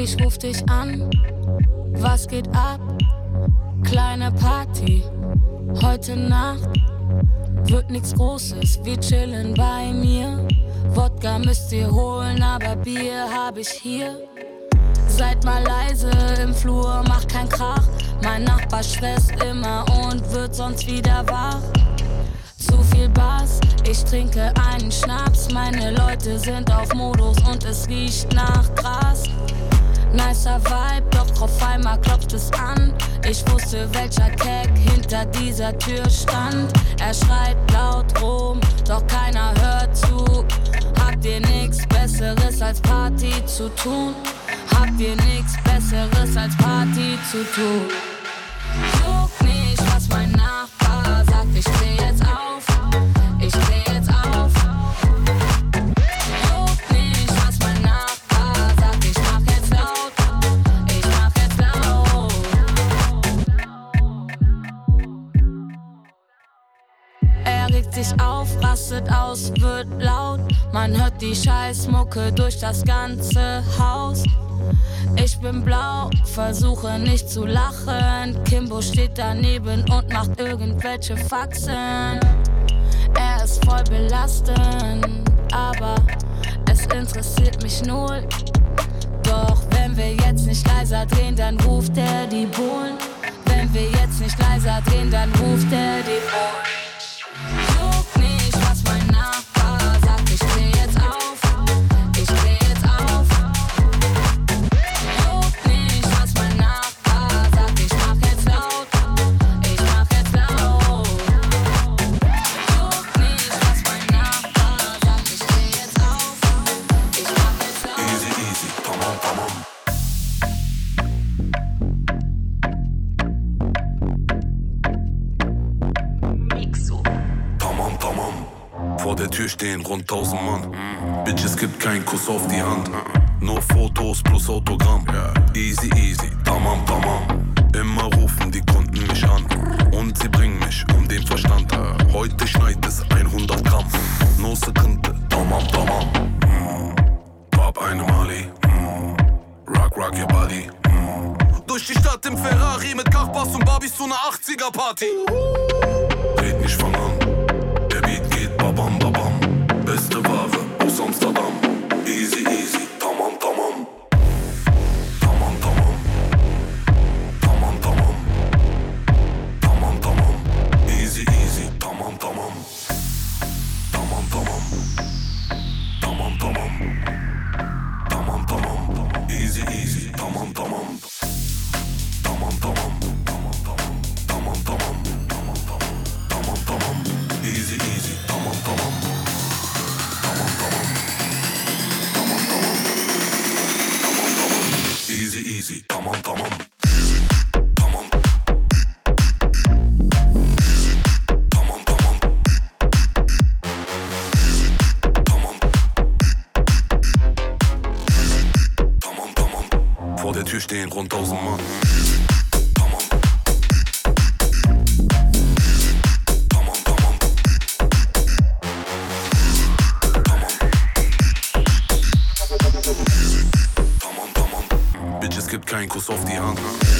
Ich ruf dich an, was geht ab? Kleine Party, heute Nacht wird nichts Großes, wir chillen bei mir. Wodka müsst ihr holen, aber Bier hab ich hier. Seid mal leise im Flur, macht keinen Krach. Mein Nachbar schwätzt immer und wird sonst wieder wach. Zu viel Bass, ich trinke einen Schnaps. Meine Leute sind auf Modus und es riecht nach Gras. Nicer Vibe, doch auf einmal klopft es an. Ich wusste, welcher Tag hinter dieser Tür stand. Er schreit laut rum, doch keiner hört zu. Habt ihr nichts Besseres als Party zu tun? Habt ihr nichts Besseres als Party zu tun? rastet aus, wird laut. Man hört die Scheißmucke durch das ganze Haus. Ich bin blau, versuche nicht zu lachen. Kimbo steht daneben und macht irgendwelche Faxen. Er ist voll belastend, aber es interessiert mich null. Doch wenn wir jetzt nicht leiser drehen, dann ruft er die Bullen. Wenn wir jetzt nicht leiser drehen, dann ruft er die Bullen. 1000 Mann. Bitches gibt keinen Kuss auf die Hand. softie hangen.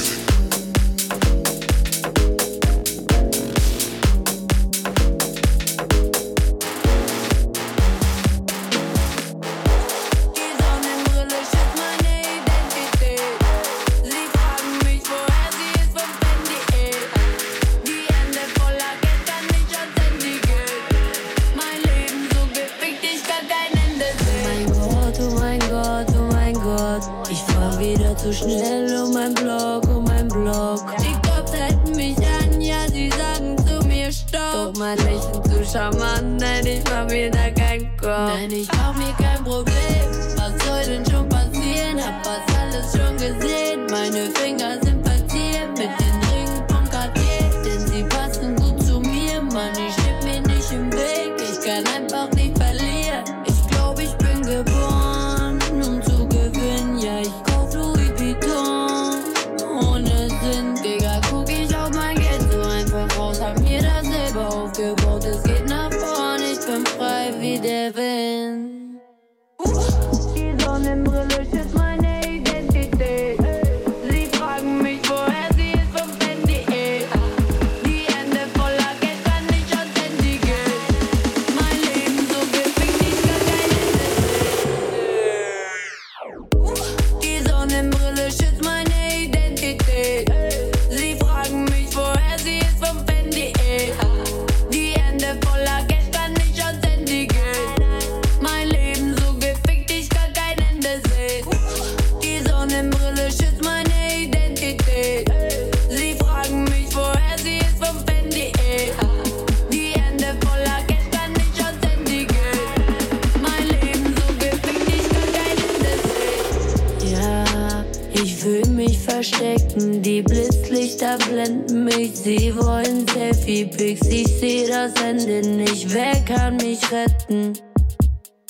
Sie wollen Selfie-Pics. Ich seh das Ende nicht, wer kann mich retten?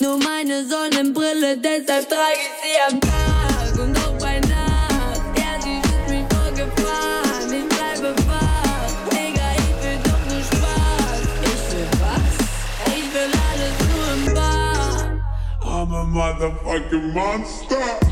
Nur meine Sonnenbrille, deshalb trage ich sie am Tag und auch bei Nacht. Ja, sie wird mich vorgefahren, ich bleibe wach. Digga, ich will doch nur Spaß. Ich will was? Ich will alles nur im Bar. I'm a motherfucking monster.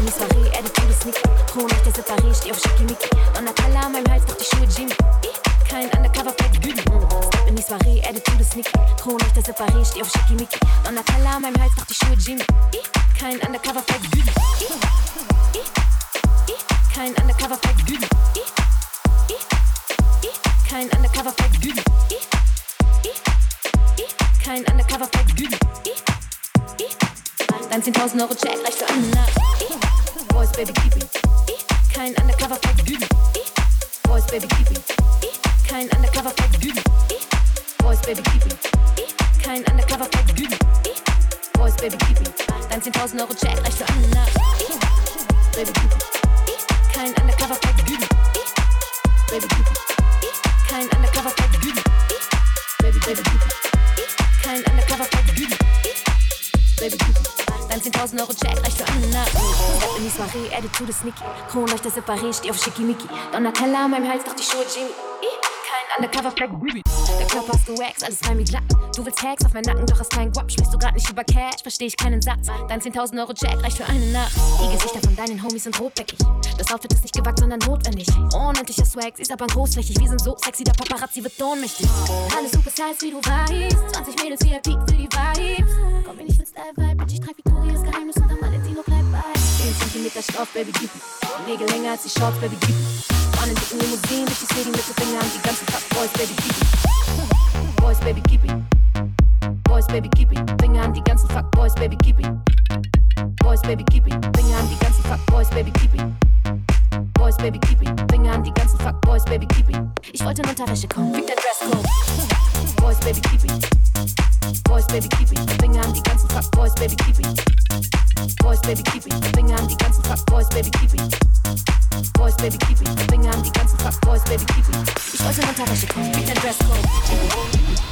In die Soiree, Attitude ist Nick. Kronleuchter separé, steh auf Schickimicki. An meinem Hals, doch die Schuhe Jimmy. Kein undercover Fake Güden. In Soiree, Attitude ist Nick. Kronleuchter separé, steh auf Schickimicki. An meinem Hals, doch die Schuhe Jimmy. Kein undercover Fake Güden. Kein undercover Fake Güden. Kein undercover Fake Güden. Kein undercover Fake Güden. Dein 10.000 Euro Check reicht für eine Nacht. Boys, Baby, keep it. Ich, kein undercover Güden. Ich, Boys, Baby, keep it. Ich, kein undercover. Ich, Boys, Baby, keep it. Kein undercover. Ich, Boys, Baby, keep it. Dein 10.000 Euro Check reicht für. Ich, Baby Cupid. Kein Undercover Baby Baby Cupid. Kein Undercover Baby Baby Baby Cupid. Kein Undercover Baby Baby Cupid. 10.000 Euro Check reicht für eine Nacht. Step in die Soiree, Attitude sneaky. Kronleuchter separé, steh auf Schickimicki. Donatella an meinem Hals, doch die Schuhe Jimmy. Kein Undercover Baby Der Körper ist gewaxt, alles rein wie glatt. Du willst Hacks auf meinen Nacken, doch hast keinen Guap. Sprichst du grad nicht über Cash, versteh ich keinen Satz. Dein 10.000 Euro Check reicht für eine Nacht. Die Gesichter von deinen Homies sind rotbäckig. Das Outfit ist nicht gewagt, sondern notwendig. Unendlicher Swag, ist aber großflächig. Wir sind so sexy, der Paparazzi wird ohnmächtig. Alles super size, wie du weißt. 20 Mädels VIP für die Vibes. Komm mir nicht mit Style Vibe, Bitch, ich trag Victorias Geheimnis unter Valentino bleib bei. 10 cm Stoff, Baby, gib. Nägel länger als die Shorts, Baby, gib. Fahren in dicken Limousinen, durch die City mit den Fingern. Die ganzen Fuck Boys, Baby, gib. Boys, Baby, gib. Boys, Baby, it. Finger an die ganzen Fuck Boys, Baby, it. Boys, Baby, it. Finger an die ganzen Fuck Boys, Baby, it. Boys, Baby, it. Finger an die ganzen Fuck Boys, Baby, it. Ich wollte in Unterwäsche kommen, fick der Dresscode. Boys, Baby, it. Boys, Baby, it. Finger an die ganzen Fuck Boys, Baby, it. Boys, Baby, keep it. Finger an die ganzen Fuck Boys, Baby, keep it. Boys, Baby, keep it. Finger an die ganzen Fuck Boys, Baby, keep it. Ich wollte kommen, fick der Dresscode.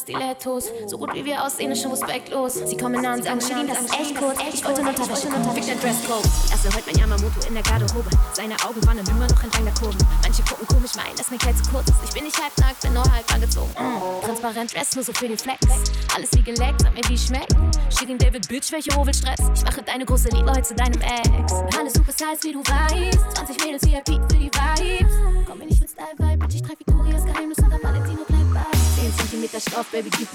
Stilettos, so gut wie wir aussehen, ist schon respektlos. Sie kommen an und sagen, Shirin, das ist echt kurz. Ich wollte nur Unterwäsche der Dresscode. Erste heute mein Yamamoto in der Garderobe. Seine Augen waren immer noch entlang der Kurven. Manche gucken komisch, meinen, dass mein Kleid zu kurz ist. Ich bin nicht halbnackt, bin nur halb angezogen. Mm. Transparent Dress, nur so für den Flex. Alles wie geleckt, sag mir, wie schmeckt. Shirin David, Bitch, welche Stress? Ich mache deine große Liebe heute zu deinem Ex. Alles super size, wie du weißt. 20 Mädels VIP für die Vibes. Komm mir nicht mit Style Vibe, Bitch, ich trag 10 cm Stoff, Baby, gib.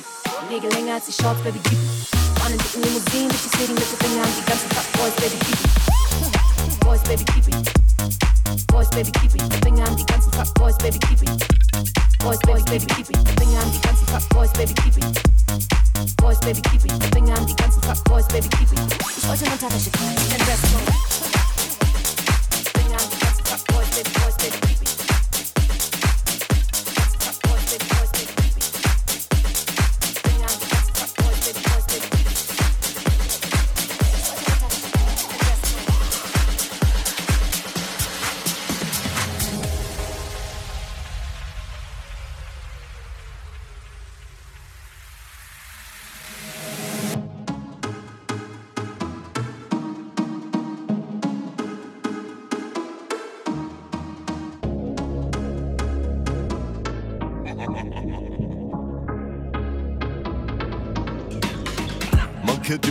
Nägel länger als die Shorts, Baby, gib. Fahren in dicken Limousinen, durch die City mit den Fingern. Die ganzen Fuck Boys, Baby, gib. Boys, Baby, it. Boys, Baby, it. Finger an die ganzen Fuck Boys, Baby, it. Boys, Boys, Baby, it. Finger an die ganzen Fuck Boys, Baby, it. Boys, Baby, it. Finger an die ganzen Fuck Boys, Baby, it. Ich wollte in Unterwäsche kommen, ein Dresscode.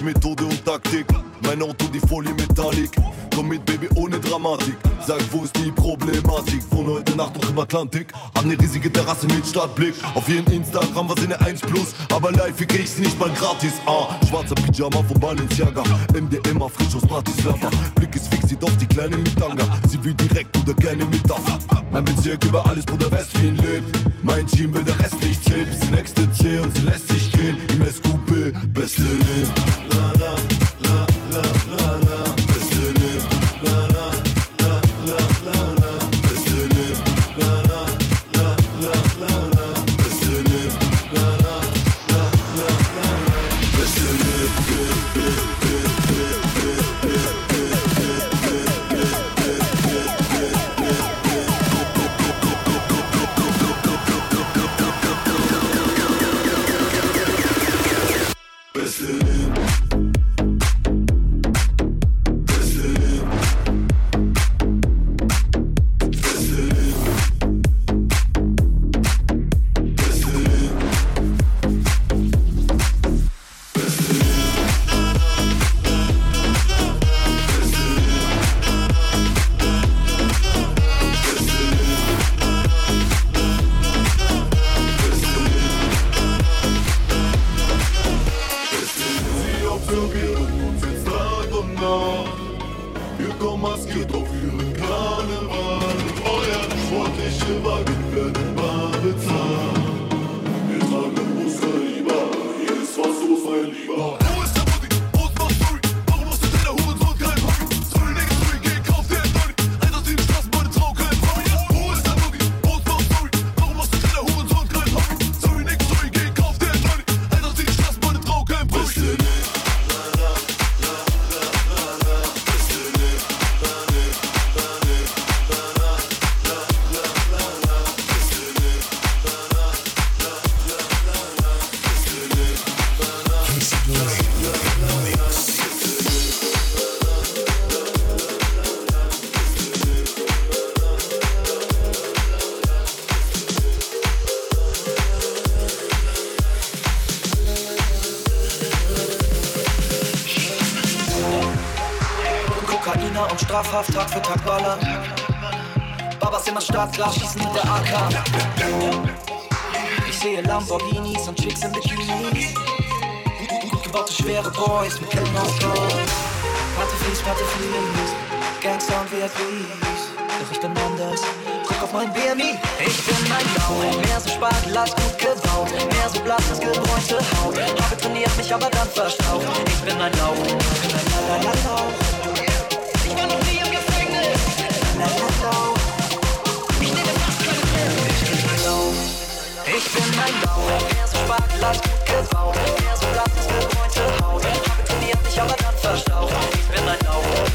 Man kennt die Methode und Taktik. Mein Auto, die Folie Metallic. Komm mit, Baby, ohne Dramatik. Sag, wo ist die Problematik? Von heute Nacht noch im Atlantik. Hab ne riesige Terrasse mit Stadtblick. Auf jeden Instagram was in der 1 Plus. Aber live krieg ich's nicht mal gratis. Ah, schwarzer Pyjama von Balenciaga. MDM auf frisch aus Bratislava. Blick ist fix, sieht auf die Kleine mit Tanga. Sie will direkt oder mit auf. Mein Bezirk über alles, Bruder Westlin lebt. Mein Team will der Rest nicht zählen. Bis die nächste C und sie lässt sich gehen. Im SQP, beste Leben. La, la, la, la, la. Baller und strafhaft Tag für Tag ballern. Babas immer startklar, schießen mit der AK. Ich sehe Lamborghinis und Chicks in Bikinis. Gut, gut gebaute, schwere Boys mit Ketten aus Gold. Pateflies, Pateflies, Gangster und VIPs. Doch ich bin anders, guck auf mein BMI. Ich bin ein Clown, mehr so Spargelass, gut gebaut. Mehr so blasses, gebräunte Haut. Habe trainiert mich aber dann verstaucht. Ich bin ein Lauch, ich bin ein Lauch. Ich bin ein Lauch.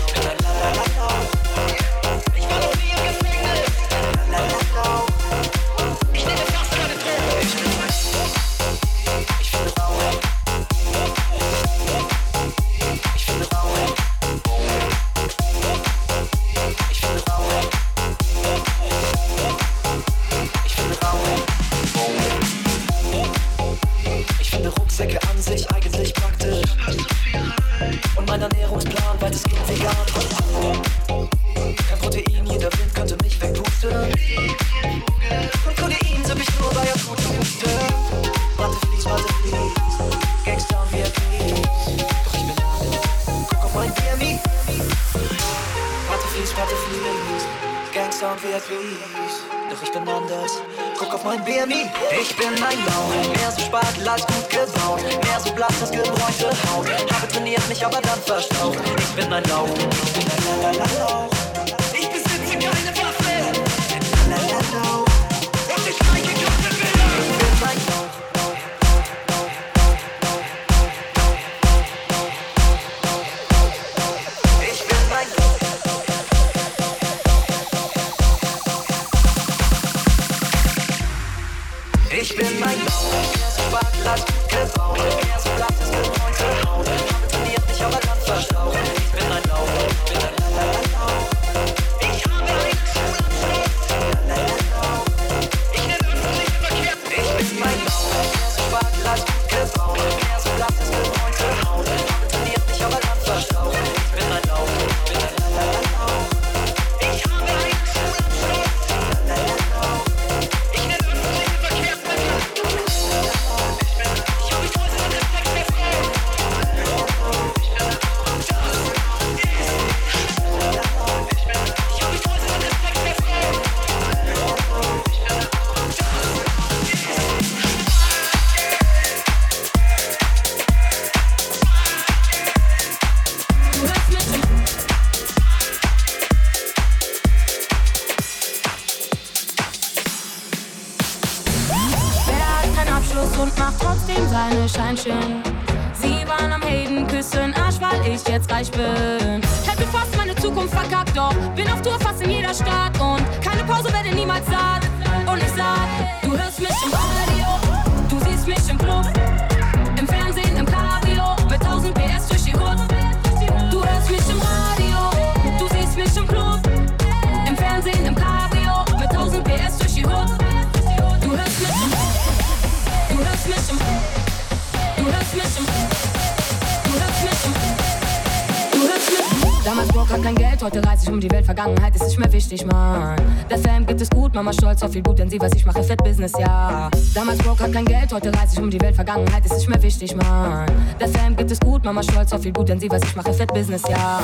Damals Broke hat kein Geld, heute reise ich um die Welt. Vergangenheit ist nicht mehr wichtig, Mann. Der Fam gibt es gut, Mama stolz auf viel gut, denn sie was ich mache Fett Business, ja. Damals Broke hat kein Geld, heute reise ich um die Welt. Vergangenheit ist nicht mehr wichtig, Mann. Der Fam gibt es gut, Mama stolz auf viel gut, denn sie was ich mache Fett Business, ja.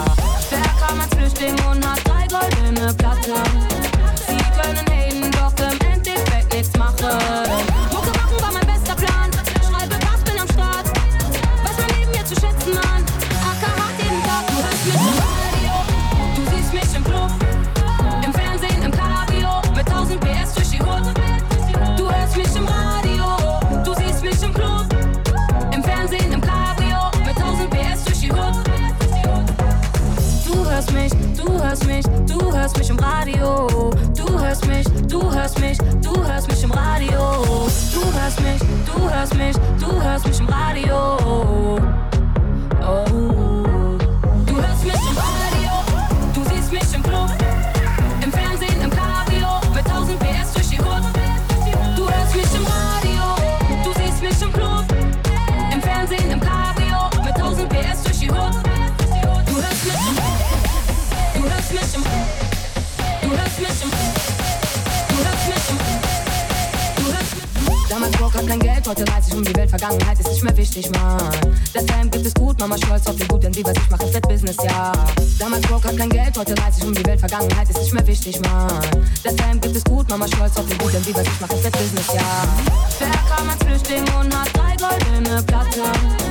Wer kam als Flüchtling und hat drei goldene Platten? Sie können reden, doch im Endeffekt nichts machen. hörst mich, du hörst mich im Radio. Du hörst mich, du hörst mich. Heute reise ich um die Welt, Vergangenheit ist nicht mehr wichtig, Mann. Heim gibt es gut, Mama stolz auf wie gut, denn sie, was ich mache, ist Business, ja. Damals broke hat kein Geld, heute reise ich um die Welt, Vergangenheit ist nicht mehr wichtig, Mann. Heim gibt es gut, Mama stolz auf wie gut, denn sie, was ich mache, ist Business, ja. Wer kam als Flüchtling und hat drei goldene Platten?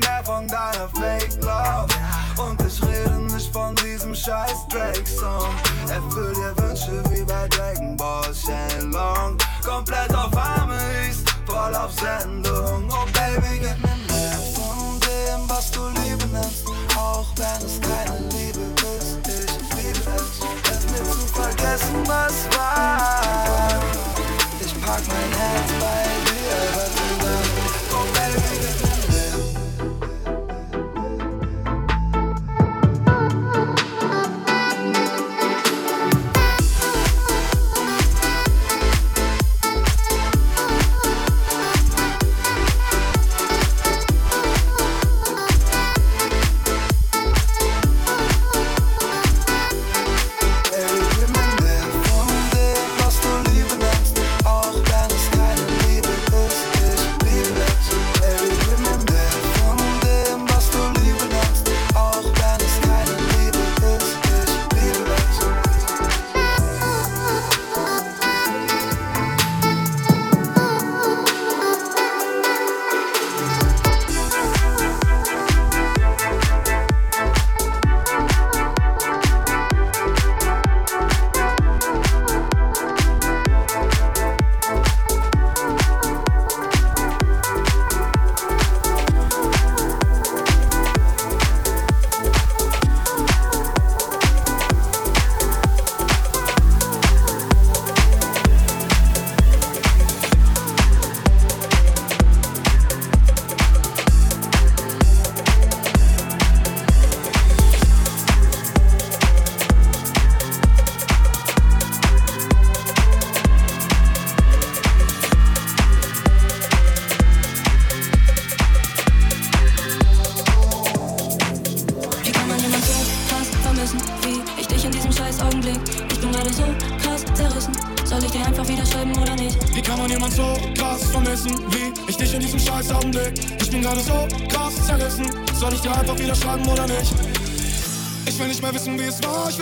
Mehr von deiner Fake Love. Und ich rede nicht von diesem scheiß Drake-Song. Erfüll dir Wünsche wie bei Dragon Ball Shenlong. Komplett auf Amis, voll auf Sendung. Oh, Baby, gib mir mehr von dem, was du Liebe nennst. Auch wenn es keine Liebe ist, ich liebe es. Hilf mir zu vergessen, was war. Ich pack mein Herz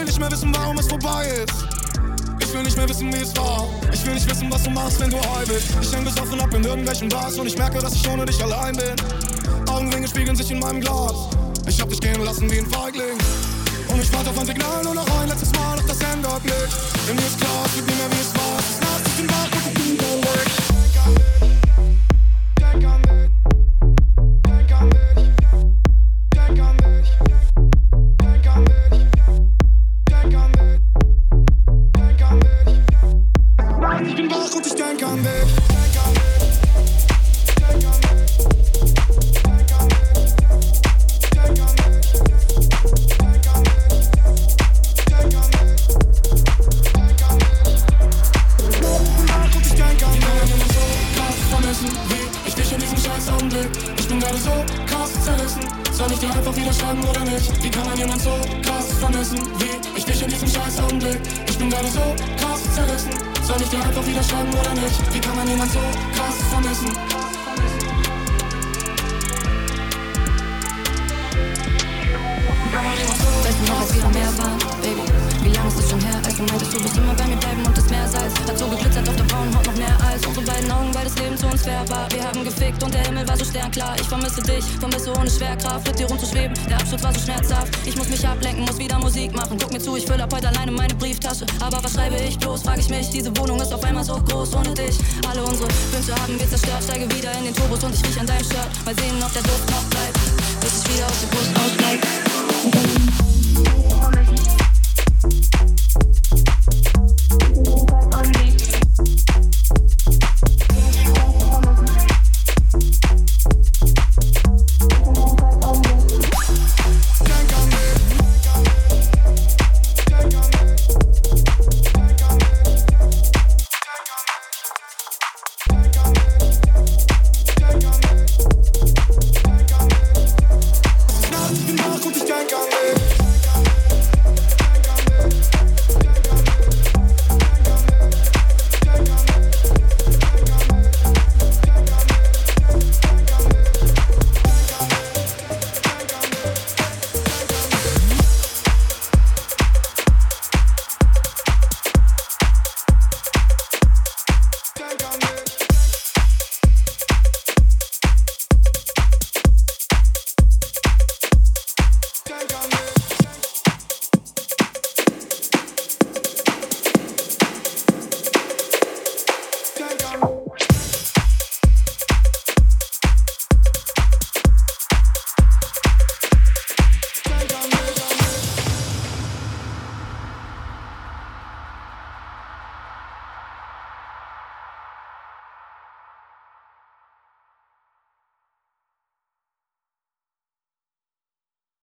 will nicht mehr wissen, warum es vorbei ist. Ich will nicht mehr wissen, wie es war. Ich will nicht wissen, was du machst, wenn du high bist. Ich häng besoffen ab in irgendwelchen Bars und ich merke, dass ich ohne dich allein bin. Augenringe spiegeln sich in meinem Glas. Ich hab dich gehen lassen wie ein Feigling. Und ich warte auf ein Signal, nur noch ein letztes Mal, doch das ändert nichts. Denn mir ist klar, es wird nie mehr wie es war. Es ist nass, ich bin wach ich bin traurig. Leben zu uns fair war. Wir haben gefickt und der Himmel war so sternklar. Ich vermisse dich, vermisse ohne Schwerkraft, mit dir rumzuschweben. Der Absturz war so schmerzhaft. Ich muss mich ablenken, muss wieder Musik machen. Guck mir zu, ich fülle ab heute alleine meine Brieftasche. Aber was schreibe ich bloß, frag ich mich. Diese Wohnung ist auf einmal so groß ohne dich. Alle unsere Wünsche haben wir zerstört. Steige wieder in den Turbos und ich riech an deinem Shirt. Mal sehen, ob der Duft noch bleibt, bis ich wieder aus der Brust ausbleibt.